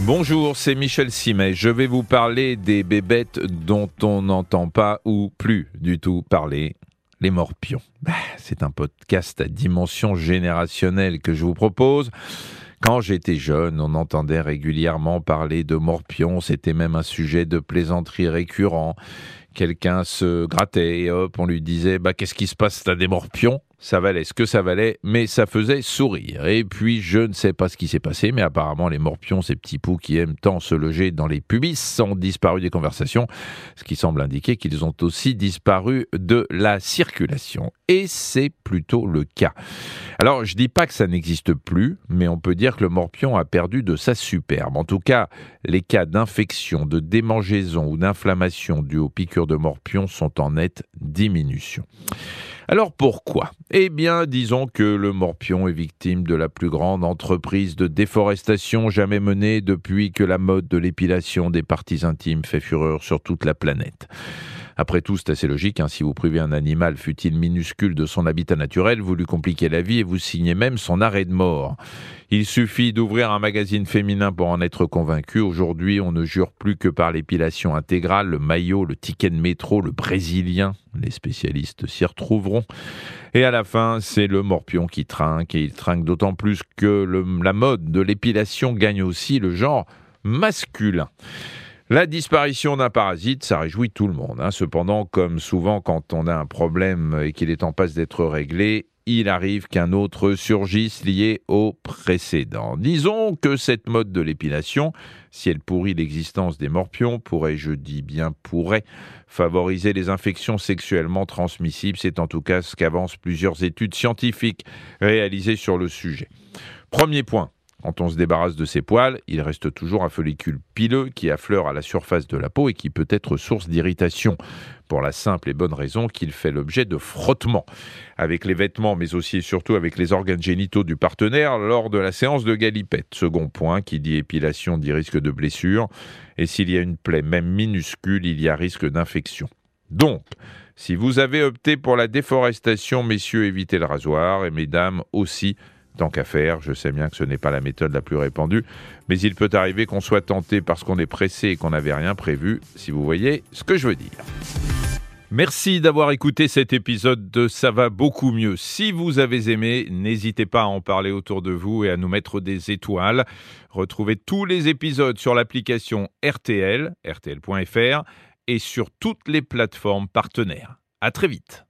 Bonjour, c'est Michel Simet. Je vais vous parler des bébêtes dont on n'entend pas ou plus du tout parler. Les morpions. Bah, c'est un podcast à dimension générationnelle que je vous propose. Quand j'étais jeune, on entendait régulièrement parler de morpions, c'était même un sujet de plaisanterie récurrent. Quelqu'un se grattait et hop, on lui disait bah qu'est-ce qui se passe, t'as des morpions? Ça valait ce que ça valait, mais ça faisait sourire. Et puis, je ne sais pas ce qui s'est passé, mais apparemment, les morpions, ces petits poux qui aiment tant se loger dans les pubis, ont disparu des conversations, ce qui semble indiquer qu'ils ont aussi disparu de la circulation. Et c'est plutôt le cas. Alors, je dis pas que ça n'existe plus, mais on peut dire que le morpion a perdu de sa superbe. En tout cas, les cas d'infection, de démangeaison ou d'inflammation dues aux piqûres de morpion sont en nette diminution. Alors pourquoi? Eh bien, disons que le morpion est victime de la plus grande entreprise de déforestation jamais menée depuis que la mode de l'épilation des parties intimes fait fureur sur toute la planète. Après tout, c'est assez logique. Hein. si vous privez un animal, fut-il minuscule, de son habitat naturel, vous lui compliquez la vie et vous signez même son arrêt de mort. Il suffit d'ouvrir un magazine féminin pour en être convaincu. Aujourd'hui, on ne jure plus que par l'épilation intégrale, le maillot, le ticket de métro, le brésilien. Les spécialistes s'y retrouveront. Et à la fin, c'est le morpion qui trinque. Et il trinque d'autant plus que la mode de l'épilation gagne aussi le genre masculin. La disparition d'un parasite, ça réjouit tout le monde. Hein. Cependant, comme souvent quand on a un problème et qu'il est en passe d'être réglé, il arrive qu'un autre surgisse lié au précédent. Disons que cette mode de l'épilation, si elle pourrit l'existence des morpions, pourrait, je dis bien pourrait, favoriser les infections sexuellement transmissibles. C'est en tout cas ce qu'avancent plusieurs études scientifiques réalisées sur le sujet. Premier point, quand on se débarrasse de ses poils, il reste toujours un follicule pileux qui affleure à la surface de la peau et qui peut être source d'irritation, pour la simple et bonne raison qu'il fait l'objet de frottements avec les vêtements, mais aussi et surtout avec les organes génitaux du partenaire lors de la séance de galipette. Second point, qui dit épilation dit risque de blessure, et s'il y a une plaie même minuscule, il y a risque d'infection. Donc, si vous avez opté pour la déforestation, messieurs, évitez le rasoir, et mesdames aussi, tant qu'à faire. Je sais bien que ce n'est pas la méthode la plus répandue, mais il peut arriver qu'on soit tenté parce qu'on est pressé et qu'on n'avait rien prévu, si vous voyez ce que je veux dire. Merci d'avoir écouté cet épisode de Ça va beaucoup mieux. Si vous avez aimé, n'hésitez pas à en parler autour de vous et à nous mettre des étoiles. Retrouvez tous les épisodes sur l'application RTL, rtl.fr et sur toutes les plateformes partenaires. À très vite.